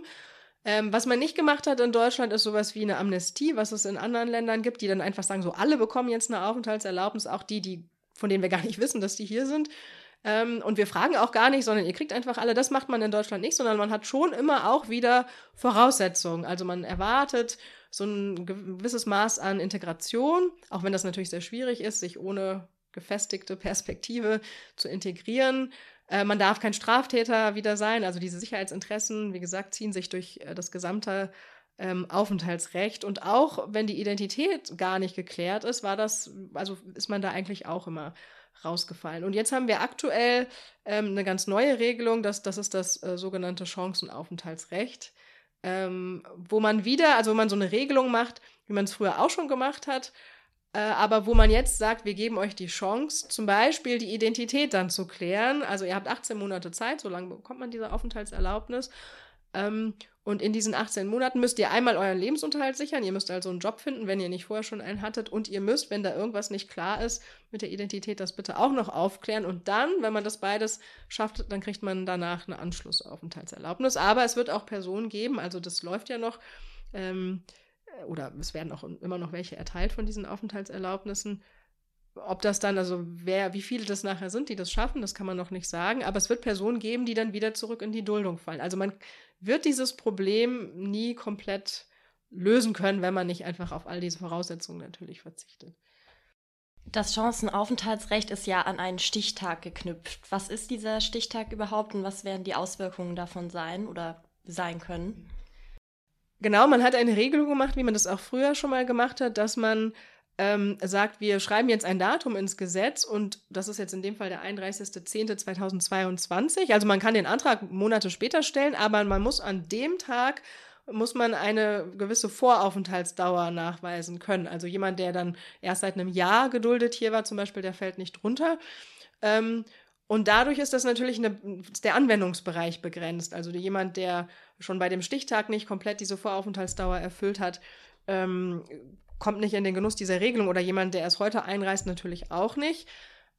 S4: Ähm, was man nicht gemacht hat in Deutschland, ist sowas wie eine Amnestie, was es in anderen Ländern gibt, die dann einfach sagen, so alle bekommen jetzt eine Aufenthaltserlaubnis, auch die, die, von denen wir gar nicht [LAUGHS] wissen, dass die hier sind. Ähm, und wir fragen auch gar nicht, sondern ihr kriegt einfach alle. Das macht man in Deutschland nicht, sondern man hat schon immer auch wieder Voraussetzungen. Also man erwartet so ein gewisses Maß an Integration, auch wenn das natürlich sehr schwierig ist, sich ohne gefestigte Perspektive zu integrieren. Äh, man darf kein Straftäter wieder sein. Also diese Sicherheitsinteressen, wie gesagt, ziehen sich durch äh, das gesamte ähm, Aufenthaltsrecht. Und auch wenn die Identität gar nicht geklärt ist, war das, also ist man da eigentlich auch immer rausgefallen. Und jetzt haben wir aktuell ähm, eine ganz neue Regelung, das, das ist das äh, sogenannte Chancenaufenthaltsrecht, ähm, wo man wieder, also wo man so eine Regelung macht, wie man es früher auch schon gemacht hat, äh, aber wo man jetzt sagt, wir geben euch die Chance, zum Beispiel die Identität dann zu klären. Also ihr habt 18 Monate Zeit, so lange bekommt man diese Aufenthaltserlaubnis. Ähm, und in diesen 18 Monaten müsst ihr einmal euren Lebensunterhalt sichern. Ihr müsst also einen Job finden, wenn ihr nicht vorher schon einen hattet. Und ihr müsst, wenn da irgendwas nicht klar ist mit der Identität, das bitte auch noch aufklären. Und dann, wenn man das beides schafft, dann kriegt man danach eine Anschlussaufenthaltserlaubnis. Aber es wird auch Personen geben, also das läuft ja noch, ähm, oder es werden auch immer noch welche erteilt von diesen Aufenthaltserlaubnissen. Ob das dann, also wer, wie viele das nachher sind, die das schaffen, das kann man noch nicht sagen. Aber es wird Personen geben, die dann wieder zurück in die Duldung fallen. Also man wird dieses Problem nie komplett lösen können, wenn man nicht einfach auf all diese Voraussetzungen natürlich verzichtet.
S3: Das Chancenaufenthaltsrecht ist ja an einen Stichtag geknüpft. Was ist dieser Stichtag überhaupt und was werden die Auswirkungen davon sein oder sein können?
S4: Genau, man hat eine Regelung gemacht, wie man das auch früher schon mal gemacht hat, dass man ähm, sagt, wir schreiben jetzt ein Datum ins Gesetz und das ist jetzt in dem Fall der 31.10.2022. Also man kann den Antrag Monate später stellen, aber man muss an dem Tag muss man eine gewisse Voraufenthaltsdauer nachweisen können. Also jemand, der dann erst seit einem Jahr geduldet hier war, zum Beispiel, der fällt nicht drunter. Ähm, und dadurch ist das natürlich eine, der Anwendungsbereich begrenzt. Also jemand, der schon bei dem Stichtag nicht komplett diese Voraufenthaltsdauer erfüllt hat, ähm, kommt nicht in den Genuss dieser Regelung oder jemand, der erst heute einreist, natürlich auch nicht.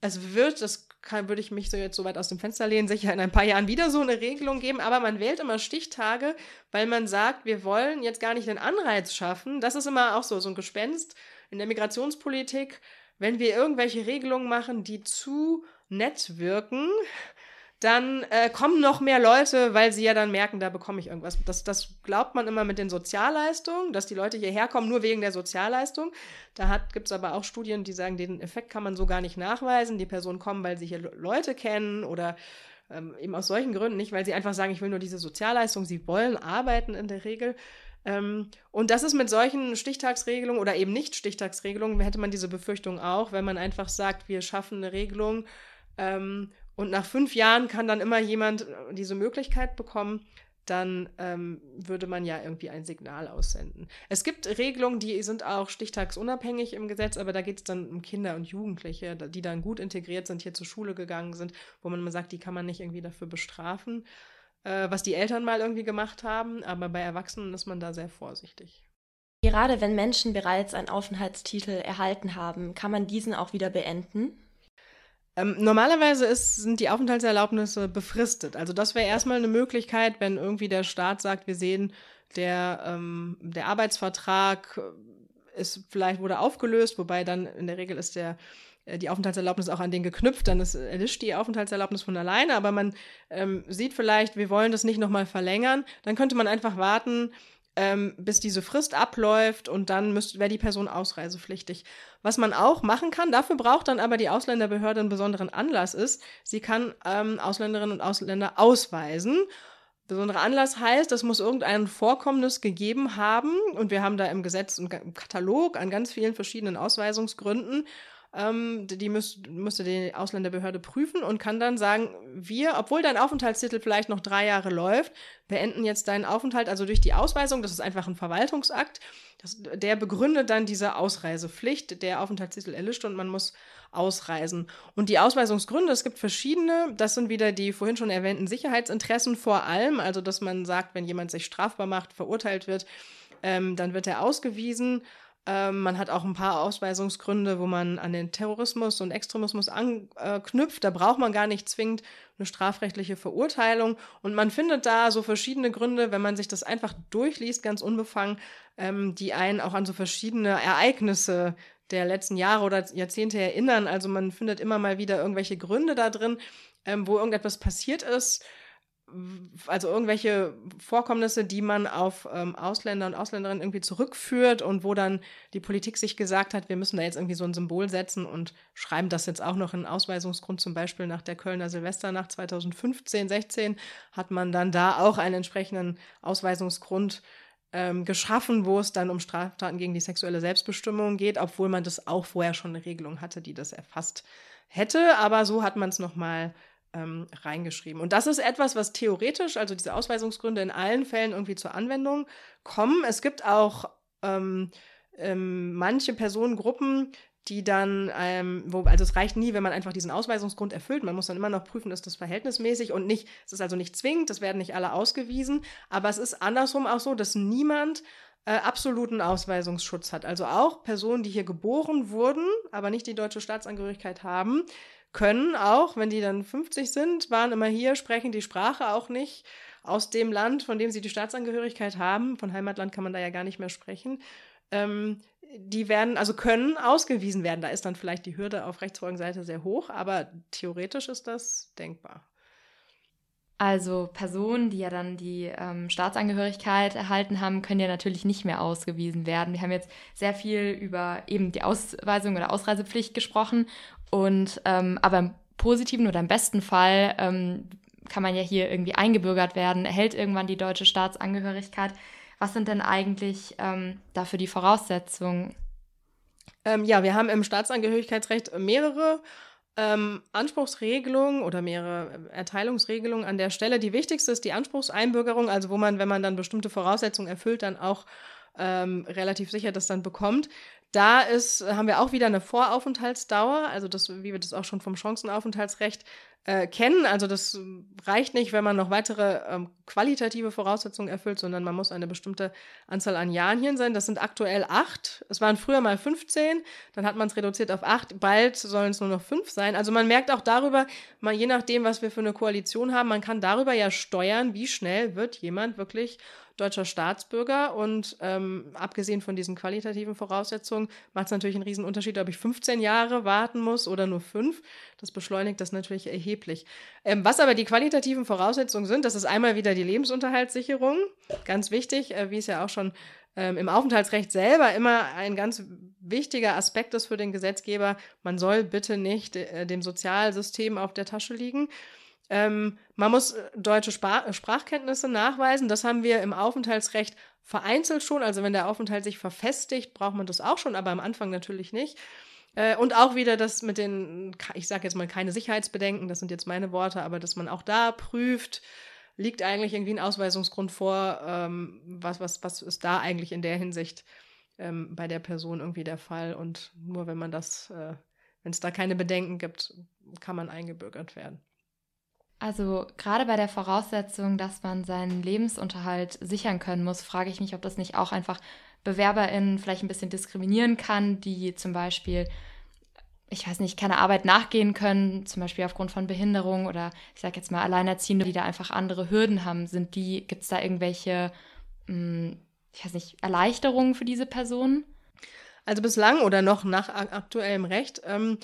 S4: Es wird, das kann, würde ich mich so jetzt so weit aus dem Fenster lehnen, sicher in ein paar Jahren wieder so eine Regelung geben, aber man wählt immer Stichtage, weil man sagt, wir wollen jetzt gar nicht den Anreiz schaffen. Das ist immer auch so, so ein Gespenst in der Migrationspolitik. Wenn wir irgendwelche Regelungen machen, die zu nett wirken, dann äh, kommen noch mehr Leute, weil sie ja dann merken, da bekomme ich irgendwas. Das, das glaubt man immer mit den Sozialleistungen, dass die Leute hierher kommen nur wegen der Sozialleistung. Da gibt es aber auch Studien, die sagen, den Effekt kann man so gar nicht nachweisen. Die Personen kommen, weil sie hier Leute kennen oder ähm, eben aus solchen Gründen nicht, weil sie einfach sagen, ich will nur diese Sozialleistung. Sie wollen arbeiten in der Regel. Ähm, und das ist mit solchen Stichtagsregelungen oder eben nicht Stichtagsregelungen, hätte man diese Befürchtung auch, wenn man einfach sagt, wir schaffen eine Regelung, ähm, und nach fünf Jahren kann dann immer jemand äh, diese Möglichkeit bekommen, dann ähm, würde man ja irgendwie ein Signal aussenden. Es gibt Regelungen, die sind auch stichtagsunabhängig im Gesetz, aber da geht es dann um Kinder und Jugendliche, die dann gut integriert sind, hier zur Schule gegangen sind, wo man mal sagt, die kann man nicht irgendwie dafür bestrafen, äh, was die Eltern mal irgendwie gemacht haben, aber bei Erwachsenen ist man da sehr vorsichtig.
S3: Gerade wenn Menschen bereits einen Aufenthaltstitel erhalten haben, kann man diesen auch wieder beenden?
S4: Ähm, normalerweise ist, sind die Aufenthaltserlaubnisse befristet. Also das wäre erstmal eine Möglichkeit, wenn irgendwie der Staat sagt, wir sehen, der, ähm, der Arbeitsvertrag ist vielleicht wurde aufgelöst, wobei dann in der Regel ist der äh, die Aufenthaltserlaubnis auch an den geknüpft, dann ist, erlischt die Aufenthaltserlaubnis von alleine, aber man ähm, sieht vielleicht, wir wollen das nicht nochmal verlängern, dann könnte man einfach warten, ähm, bis diese Frist abläuft und dann wäre die Person ausreisepflichtig. Was man auch machen kann, dafür braucht dann aber die Ausländerbehörde einen besonderen Anlass ist, sie kann ähm, Ausländerinnen und Ausländer ausweisen. Besonderer Anlass heißt, es muss irgendein Vorkommnis gegeben haben und wir haben da im Gesetz einen Katalog an ganz vielen verschiedenen Ausweisungsgründen ähm, die müß, müsste die Ausländerbehörde prüfen und kann dann sagen, wir, obwohl dein Aufenthaltstitel vielleicht noch drei Jahre läuft, beenden jetzt deinen Aufenthalt, also durch die Ausweisung, das ist einfach ein Verwaltungsakt, das, der begründet dann diese Ausreisepflicht, der Aufenthaltstitel erlischt und man muss ausreisen. Und die Ausweisungsgründe, es gibt verschiedene, das sind wieder die vorhin schon erwähnten Sicherheitsinteressen vor allem, also dass man sagt, wenn jemand sich strafbar macht, verurteilt wird, ähm, dann wird er ausgewiesen Ähm, man hat auch ein paar Ausweisungsgründe, wo man an den Terrorismus und Extremismus anknüpft. Da braucht man gar nicht zwingend eine strafrechtliche Verurteilung. Und man findet da so verschiedene Gründe, wenn man sich das einfach durchliest, ganz unbefangen, ähm, die einen auch an so verschiedene Ereignisse der letzten Jahre oder Jahrzehnte erinnern. Also man findet immer mal wieder irgendwelche Gründe da drin, ähm, wo irgendetwas passiert ist also irgendwelche Vorkommnisse, die man auf ähm, Ausländer und Ausländerinnen irgendwie zurückführt und wo dann die Politik sich gesagt hat, wir müssen da jetzt irgendwie so ein Symbol setzen und schreiben das jetzt auch noch in Ausweisungsgrund, zum Beispiel nach der Kölner Silvesternacht 2015, 16, hat man dann da auch einen entsprechenden Ausweisungsgrund ähm, geschaffen, wo es dann um Straftaten gegen die sexuelle Selbstbestimmung geht, obwohl man das auch vorher schon eine Regelung hatte, die das erfasst hätte. Aber so hat man es nochmal ähm, reingeschrieben. Und das ist etwas, was theoretisch, also diese Ausweisungsgründe in allen Fällen irgendwie zur Anwendung kommen. Es gibt auch ähm, ähm, manche Personengruppen, die dann, ähm, wo, also es reicht nie, wenn man einfach diesen Ausweisungsgrund erfüllt. Man muss dann immer noch prüfen, ist das verhältnismäßig und nicht, es ist also nicht zwingend, es werden nicht alle ausgewiesen, aber es ist andersrum auch so, dass niemand äh, absoluten Ausweisungsschutz hat. Also auch Personen, die hier geboren wurden, aber nicht die deutsche Staatsangehörigkeit haben, können auch, wenn die dann 50 sind, waren immer hier, sprechen die Sprache auch nicht aus dem Land, von dem sie die Staatsangehörigkeit haben. Von Heimatland kann man da ja gar nicht mehr sprechen. Ähm, die werden, also können ausgewiesen werden. Da ist dann vielleicht die Hürde auf Rechtsfolgenseite sehr hoch, aber theoretisch ist das denkbar.
S2: Also Personen, die ja dann die ähm, Staatsangehörigkeit erhalten haben, können ja natürlich nicht mehr ausgewiesen werden. Wir haben jetzt sehr viel über eben die Ausweisung oder Ausreisepflicht gesprochen und ähm, aber im positiven oder im besten Fall ähm, kann man ja hier irgendwie eingebürgert werden, erhält irgendwann die deutsche Staatsangehörigkeit. Was sind denn eigentlich ähm, dafür die Voraussetzungen?
S4: Ähm, ja, wir haben im Staatsangehörigkeitsrecht mehrere ähm, Anspruchsregelungen oder mehrere Erteilungsregelungen an der Stelle. Die wichtigste ist die Anspruchseinbürgerung, also wo man, wenn man dann bestimmte Voraussetzungen erfüllt, dann auch ähm, relativ sicher das dann bekommt. Da ist, haben wir auch wieder eine Voraufenthaltsdauer, also das, wie wir das auch schon vom Chancenaufenthaltsrecht äh, kennen. Also das reicht nicht, wenn man noch weitere ähm, qualitative Voraussetzungen erfüllt, sondern man muss eine bestimmte Anzahl an Jahren hier sein. Das sind aktuell acht. Es waren früher mal 15, dann hat man es reduziert auf acht. Bald sollen es nur noch fünf sein. Also man merkt auch darüber, mal je nachdem, was wir für eine Koalition haben, man kann darüber ja steuern, wie schnell wird jemand wirklich deutscher Staatsbürger. Und ähm, abgesehen von diesen qualitativen Voraussetzungen macht es natürlich einen riesen Unterschied, ob ich 15 Jahre warten muss oder nur fünf. Das beschleunigt das natürlich erheblich. Ähm, was aber die qualitativen Voraussetzungen sind, das ist einmal wieder die Lebensunterhaltssicherung. Ganz wichtig, äh, wie es ja auch schon ähm, im Aufenthaltsrecht selber immer ein ganz wichtiger Aspekt ist für den Gesetzgeber. Man soll bitte nicht äh, dem Sozialsystem auf der Tasche liegen. Ähm, man muss äh, deutsche Spar äh, Sprachkenntnisse nachweisen. Das haben wir im Aufenthaltsrecht vereinzelt schon. Also wenn der Aufenthalt sich verfestigt, braucht man das auch schon, aber am Anfang natürlich nicht. Äh, und auch wieder das mit den, ich sage jetzt mal keine Sicherheitsbedenken, das sind jetzt meine Worte, aber dass man auch da prüft, liegt eigentlich irgendwie ein Ausweisungsgrund vor, ähm, was, was, was ist da eigentlich in der Hinsicht ähm, bei der Person irgendwie der Fall. Und nur wenn man das, äh, wenn es da keine Bedenken gibt, kann man eingebürgert werden.
S2: Also gerade bei der Voraussetzung, dass man seinen Lebensunterhalt sichern können muss, frage ich mich, ob das nicht auch einfach BewerberInnen vielleicht ein bisschen diskriminieren kann, die zum Beispiel, ich weiß nicht, keine Arbeit nachgehen können, zum Beispiel aufgrund von Behinderung oder ich sage jetzt mal Alleinerziehende, die da einfach andere Hürden haben. Sind die, gibt es da irgendwelche, hm, ich weiß nicht, Erleichterungen für diese Personen?
S4: Also bislang oder noch nach aktuellem Recht ähm,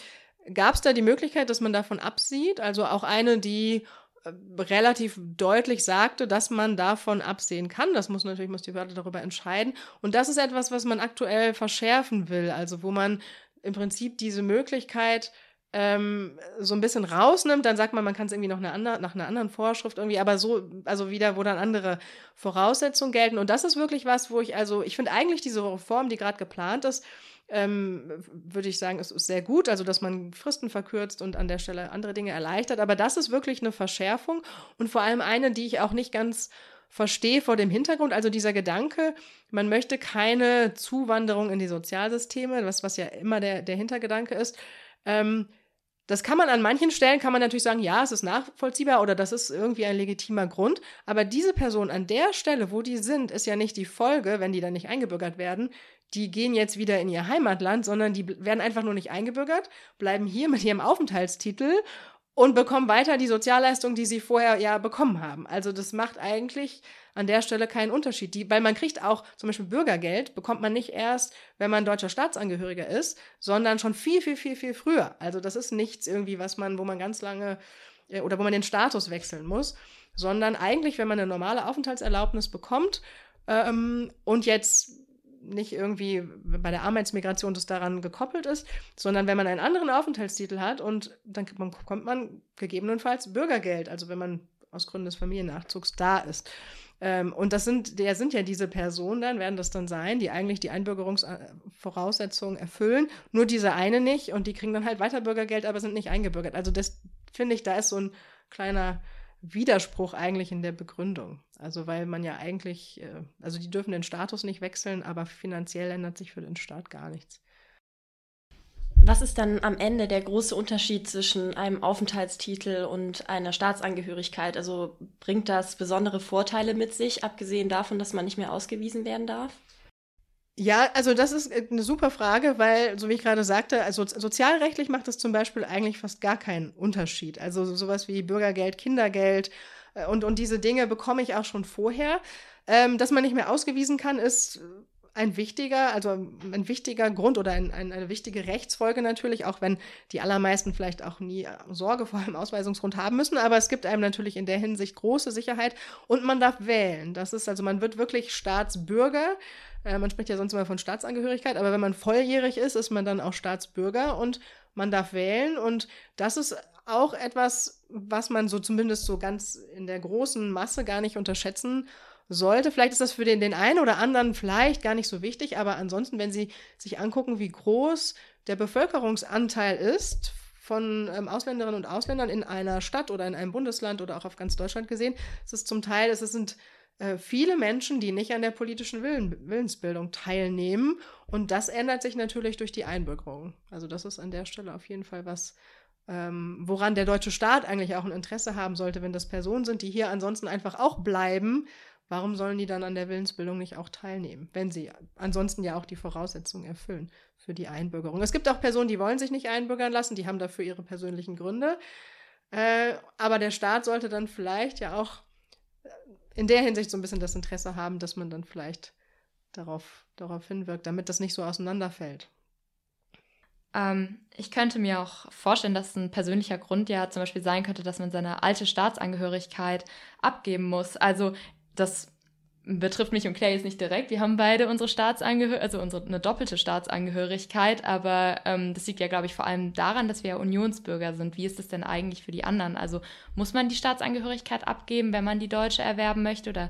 S4: Gab es da die Möglichkeit, dass man davon absieht? Also auch eine, die äh, relativ deutlich sagte, dass man davon absehen kann. Das muss natürlich, muss die Behörde darüber entscheiden. Und das ist etwas, was man aktuell verschärfen will. Also wo man im Prinzip diese Möglichkeit ähm, so ein bisschen rausnimmt, dann sagt man, man kann es irgendwie noch eine andere, nach einer anderen Vorschrift irgendwie, aber so, also wieder, wo dann andere Voraussetzungen gelten. Und das ist wirklich was, wo ich, also ich finde eigentlich diese Reform, die gerade geplant ist, ähm, würde ich sagen, es ist sehr gut, also dass man Fristen verkürzt und an der Stelle andere Dinge erleichtert. Aber das ist wirklich eine Verschärfung und vor allem eine, die ich auch nicht ganz verstehe vor dem Hintergrund. Also dieser Gedanke, man möchte keine Zuwanderung in die Sozialsysteme, was, was ja immer der, der Hintergedanke ist. Ähm, das kann man an manchen Stellen, kann man natürlich sagen, ja, es ist nachvollziehbar oder das ist irgendwie ein legitimer Grund. Aber diese Person an der Stelle, wo die sind, ist ja nicht die Folge, wenn die dann nicht eingebürgert werden, die gehen jetzt wieder in ihr Heimatland, sondern die werden einfach nur nicht eingebürgert, bleiben hier mit ihrem Aufenthaltstitel und bekommen weiter die Sozialleistung, die sie vorher ja bekommen haben. Also das macht eigentlich an der Stelle keinen Unterschied. Die, weil man kriegt auch zum Beispiel Bürgergeld, bekommt man nicht erst, wenn man deutscher Staatsangehöriger ist, sondern schon viel, viel, viel, viel früher. Also das ist nichts irgendwie, was man, wo man ganz lange äh, oder wo man den Status wechseln muss, sondern eigentlich, wenn man eine normale Aufenthaltserlaubnis bekommt ähm, und jetzt nicht irgendwie bei der Arbeitsmigration das daran gekoppelt ist, sondern wenn man einen anderen Aufenthaltstitel hat und dann bekommt man gegebenenfalls Bürgergeld, also wenn man aus Gründen des Familiennachzugs da ist. Ähm, und das sind, der sind ja diese Personen dann, werden das dann sein, die eigentlich die Einbürgerungsvoraussetzungen erfüllen, nur diese eine nicht und die kriegen dann halt weiter Bürgergeld, aber sind nicht eingebürgert. Also das finde ich, da ist so ein kleiner Widerspruch eigentlich in der Begründung. Also weil man ja eigentlich, äh, also die dürfen den Status nicht wechseln, aber finanziell ändert sich für den Staat gar nichts.
S3: Was ist dann am Ende der große Unterschied zwischen einem Aufenthaltstitel und einer Staatsangehörigkeit? Also bringt das besondere Vorteile mit sich, abgesehen davon, dass man nicht mehr ausgewiesen werden darf?
S4: Ja, also das ist äh, eine super Frage, weil, so wie ich gerade sagte, also sozialrechtlich macht es zum Beispiel eigentlich fast gar keinen Unterschied. Also sowas wie Bürgergeld, Kindergeld äh, und, und diese Dinge bekomme ich auch schon vorher. Ähm, dass man nicht mehr ausgewiesen kann, ist ein wichtiger, also ein wichtiger Grund oder ein, ein, eine wichtige Rechtsfolge natürlich, auch wenn die allermeisten vielleicht auch nie äh, Sorge vor einem Ausweisungsgrund haben müssen. Aber es gibt einem natürlich in der Hinsicht große Sicherheit und man darf wählen. Das ist also, man wird wirklich Staatsbürger. Äh, man spricht ja sonst immer von Staatsangehörigkeit, aber wenn man volljährig ist, ist man dann auch Staatsbürger und man darf wählen. Und das ist auch etwas, was man so zumindest so ganz in der großen Masse gar nicht unterschätzen sollte. Vielleicht ist das für den, den einen oder anderen vielleicht gar nicht so wichtig, aber ansonsten, wenn Sie sich angucken, wie groß der Bevölkerungsanteil ist von ähm, Ausländerinnen und Ausländern in einer Stadt oder in einem Bundesland oder auch auf ganz Deutschland gesehen, ist es zum Teil, es sind äh, viele Menschen, die nicht an der politischen Willen, Willensbildung teilnehmen. Und das ändert sich natürlich durch die Einbürgerung. Also das ist an der Stelle auf jeden Fall was, ähm, woran der deutsche Staat eigentlich auch ein Interesse haben sollte, wenn das Personen sind, die hier ansonsten einfach auch bleiben, Warum sollen die dann an der Willensbildung nicht auch teilnehmen, wenn sie ansonsten ja auch die Voraussetzungen erfüllen für die Einbürgerung? Es gibt auch Personen, die wollen sich nicht einbürgern lassen, die haben dafür ihre persönlichen Gründe. Äh, aber der Staat sollte dann vielleicht ja auch äh, in der Hinsicht so ein bisschen das Interesse haben, dass man dann vielleicht darauf, darauf hinwirkt, damit das nicht so auseinanderfällt.
S2: Ähm, ich könnte mir auch vorstellen, dass ein persönlicher Grund ja zum Beispiel sein könnte, dass man seine alte Staatsangehörigkeit abgeben muss. Also das betrifft mich und Clay jetzt nicht direkt. Wir haben beide unsere Staatsangehörigkeit, also unsere, eine doppelte Staatsangehörigkeit, aber ähm, das liegt ja, glaube ich, vor allem daran, dass wir ja Unionsbürger sind. Wie ist es denn eigentlich für die anderen? Also muss man die Staatsangehörigkeit abgeben, wenn man die deutsche erwerben möchte? Oder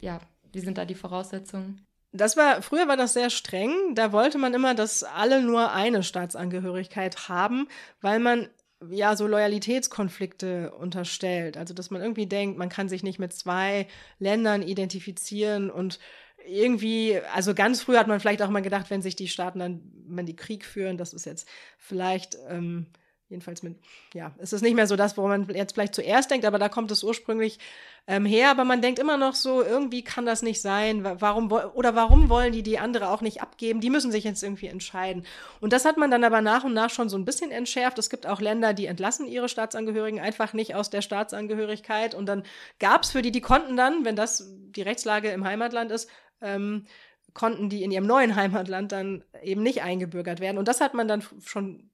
S2: ja, wie sind da die Voraussetzungen?
S4: Das war, früher war das sehr streng. Da wollte man immer, dass alle nur eine Staatsangehörigkeit haben, weil man ja, so Loyalitätskonflikte unterstellt. Also, dass man irgendwie denkt, man kann sich nicht mit zwei Ländern identifizieren und irgendwie, also ganz früh hat man vielleicht auch mal gedacht, wenn sich die Staaten dann, wenn die Krieg führen, das ist jetzt vielleicht ähm, Jedenfalls mit, ja, es ist nicht mehr so das, woran man jetzt vielleicht zuerst denkt, aber da kommt es ursprünglich ähm, her. Aber man denkt immer noch so, irgendwie kann das nicht sein. Warum oder warum wollen die die andere auch nicht abgeben? Die müssen sich jetzt irgendwie entscheiden. Und das hat man dann aber nach und nach schon so ein bisschen entschärft. Es gibt auch Länder, die entlassen ihre Staatsangehörigen einfach nicht aus der Staatsangehörigkeit. Und dann gab es für die, die konnten dann, wenn das die Rechtslage im Heimatland ist, ähm, konnten die in ihrem neuen Heimatland dann eben nicht eingebürgert werden. Und das hat man dann schon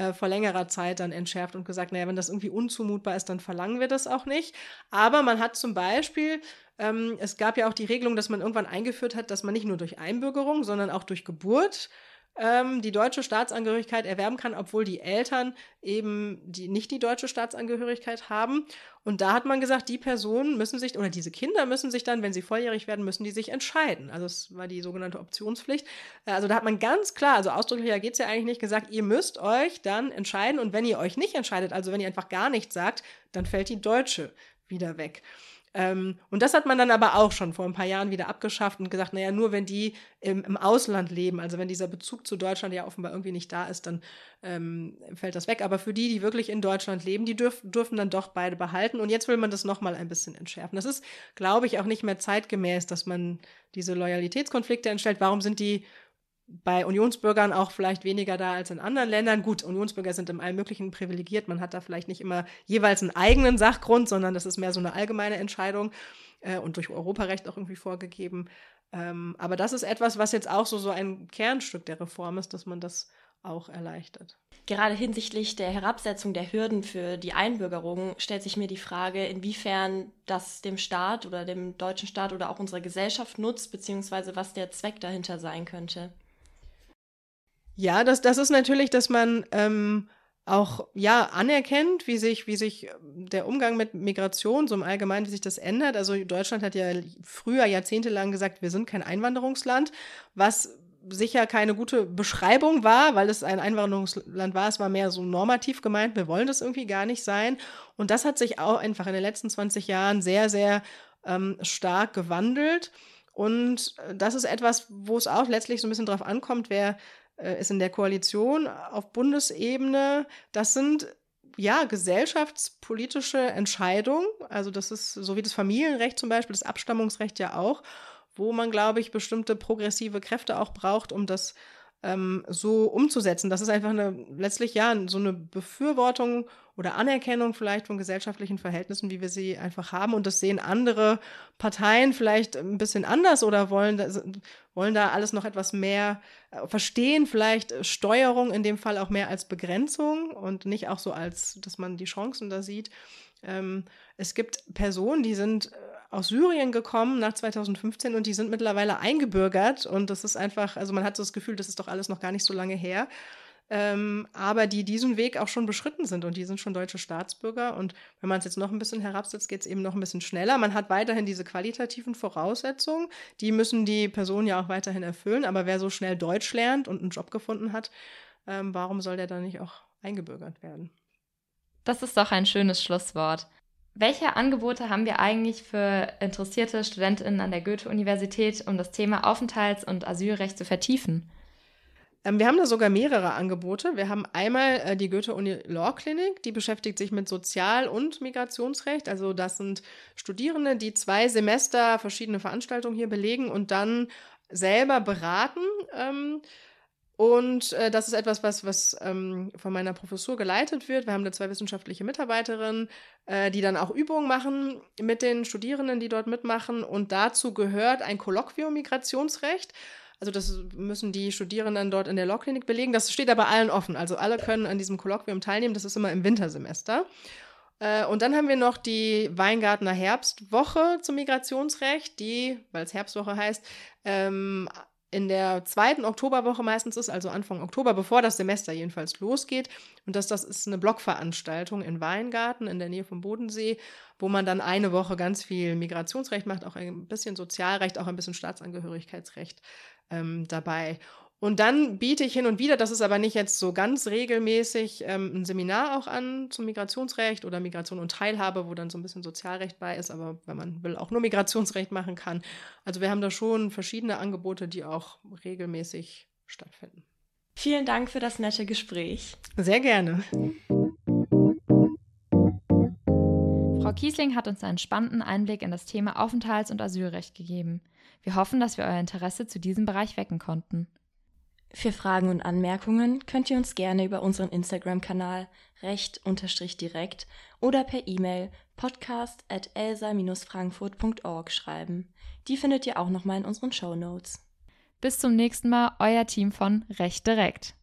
S4: äh, vor längerer Zeit dann entschärft und gesagt, naja, wenn das irgendwie unzumutbar ist, dann verlangen wir das auch nicht. Aber man hat zum Beispiel, ähm, es gab ja auch die Regelung, dass man irgendwann eingeführt hat, dass man nicht nur durch Einbürgerung, sondern auch durch Geburt ähm, die deutsche Staatsangehörigkeit erwerben kann, obwohl die Eltern eben die, nicht die deutsche Staatsangehörigkeit haben. Und da hat man gesagt, die Personen müssen sich, oder diese Kinder müssen sich dann, wenn sie volljährig werden, müssen die sich entscheiden. Also es war die sogenannte Optionspflicht. Äh, also da hat man ganz klar, also ausdrücklicher geht es ja eigentlich nicht, gesagt, ihr müsst euch dann entscheiden. Und wenn ihr euch nicht entscheidet, also wenn ihr einfach gar nichts sagt, dann fällt die deutsche wieder weg. Ähm, und das hat man dann aber auch schon vor ein paar Jahren wieder abgeschafft und gesagt, naja, nur wenn die im, im Ausland leben, also wenn dieser Bezug zu Deutschland ja offenbar irgendwie nicht da ist, dann ähm, fällt das weg. Aber für die, die wirklich in Deutschland leben, die dürf, dürfen dann doch beide behalten. Und jetzt will man das nochmal ein bisschen entschärfen. Das ist, glaube ich, auch nicht mehr zeitgemäß, dass man diese Loyalitätskonflikte entstellt. Warum sind die bei Unionsbürgern auch vielleicht weniger da als in anderen Ländern. Gut, Unionsbürger sind im Allmöglichen privilegiert. Man hat da vielleicht nicht immer jeweils einen eigenen Sachgrund, sondern das ist mehr so eine allgemeine Entscheidung äh, und durch Europarecht auch irgendwie vorgegeben. Ähm, aber das ist etwas, was jetzt auch so, so ein Kernstück der Reform ist, dass man das auch erleichtert.
S3: Gerade hinsichtlich der Herabsetzung der Hürden für die Einbürgerung stellt sich mir die Frage, inwiefern das dem Staat oder dem deutschen Staat oder auch unserer Gesellschaft nutzt, beziehungsweise was der Zweck dahinter sein könnte.
S4: Ja, das, das ist natürlich, dass man ähm, auch ja anerkennt, wie sich, wie sich ähm, der Umgang mit Migration so im Allgemeinen, wie sich das ändert. Also Deutschland hat ja früher jahrzehntelang gesagt, wir sind kein Einwanderungsland, was sicher keine gute Beschreibung war, weil es ein Einwanderungsland war. Es war mehr so normativ gemeint, wir wollen das irgendwie gar nicht sein. Und das hat sich auch einfach in den letzten 20 Jahren sehr, sehr ähm, stark gewandelt. Und äh, das ist etwas, wo es auch letztlich so ein bisschen drauf ankommt, wer ist in der Koalition auf Bundesebene. Das sind ja gesellschaftspolitische Entscheidungen. Also das ist so wie das Familienrecht zum Beispiel, das Abstammungsrecht ja auch, wo man, glaube ich, bestimmte progressive Kräfte auch braucht, um das ähm, so umzusetzen. Das ist einfach eine, letztlich ja, so eine Befürwortung oder Anerkennung vielleicht von gesellschaftlichen Verhältnissen, wie wir sie einfach haben. Und das sehen andere Parteien vielleicht ein bisschen anders oder wollen, wollen da alles noch etwas mehr äh, verstehen, vielleicht Steuerung in dem Fall auch mehr als Begrenzung und nicht auch so als, dass man die Chancen da sieht. Ähm, es gibt Personen, die sind äh, aus Syrien gekommen nach 2015 und die sind mittlerweile eingebürgert und das ist einfach, also man hat so das Gefühl, das ist doch alles noch gar nicht so lange her. Ähm, aber die diesen Weg auch schon beschritten sind und die sind schon deutsche Staatsbürger. Und wenn man es jetzt noch ein bisschen herabsetzt, geht es eben noch ein bisschen schneller. Man hat weiterhin diese qualitativen Voraussetzungen, die müssen die Personen ja auch weiterhin erfüllen. Aber wer so schnell Deutsch lernt und einen Job gefunden hat, ähm, warum soll der dann nicht auch eingebürgert werden?
S2: Das ist doch ein schönes Schlusswort. Welche Angebote haben wir eigentlich für interessierte Studentinnen an der Goethe-Universität, um das Thema Aufenthalts- und Asylrecht zu vertiefen?
S4: Ähm, wir haben da sogar mehrere Angebote. Wir haben einmal äh, die Goethe-Uni Law Clinic, die beschäftigt sich mit Sozial- und Migrationsrecht. Also das sind Studierende, die zwei Semester verschiedene Veranstaltungen hier belegen und dann selber beraten. Ähm, und äh, das ist etwas, was, was ähm, von meiner Professur geleitet wird. Wir haben da zwei wissenschaftliche Mitarbeiterinnen, äh, die dann auch Übungen machen mit den Studierenden, die dort mitmachen. Und dazu gehört ein Kolloquium Migrationsrecht. Also das müssen die Studierenden dort in der Law-Klinik belegen. Das steht aber allen offen. Also alle können an diesem Kolloquium teilnehmen. Das ist immer im Wintersemester. Äh, und dann haben wir noch die Weingartner Herbstwoche zum Migrationsrecht, die, weil es Herbstwoche heißt, ähm, in der zweiten Oktoberwoche meistens ist, also Anfang Oktober, bevor das Semester jedenfalls losgeht. Und das, das ist eine Blockveranstaltung in Weingarten in der Nähe vom Bodensee, wo man dann eine Woche ganz viel Migrationsrecht macht, auch ein bisschen Sozialrecht, auch ein bisschen Staatsangehörigkeitsrecht ähm, dabei. Und dann biete ich hin und wieder, das ist aber nicht jetzt so ganz regelmäßig, ähm, ein Seminar auch an zum Migrationsrecht oder Migration und Teilhabe, wo dann so ein bisschen Sozialrecht bei ist, aber wenn man will, auch nur Migrationsrecht machen kann. Also wir haben da schon verschiedene Angebote, die auch regelmäßig stattfinden.
S3: Vielen Dank für das nette Gespräch.
S4: Sehr gerne.
S2: Frau Kiesling hat uns einen spannenden Einblick in das Thema Aufenthalts- und Asylrecht gegeben. Wir hoffen, dass wir euer Interesse zu diesem Bereich wecken konnten.
S3: Für Fragen und Anmerkungen könnt ihr uns gerne über unseren Instagram-Kanal recht-direkt oder per E-Mail podcast at elsa-frankfurt.org schreiben. Die findet ihr auch nochmal in unseren Show Notes.
S2: Bis zum nächsten Mal, euer Team von Recht direkt.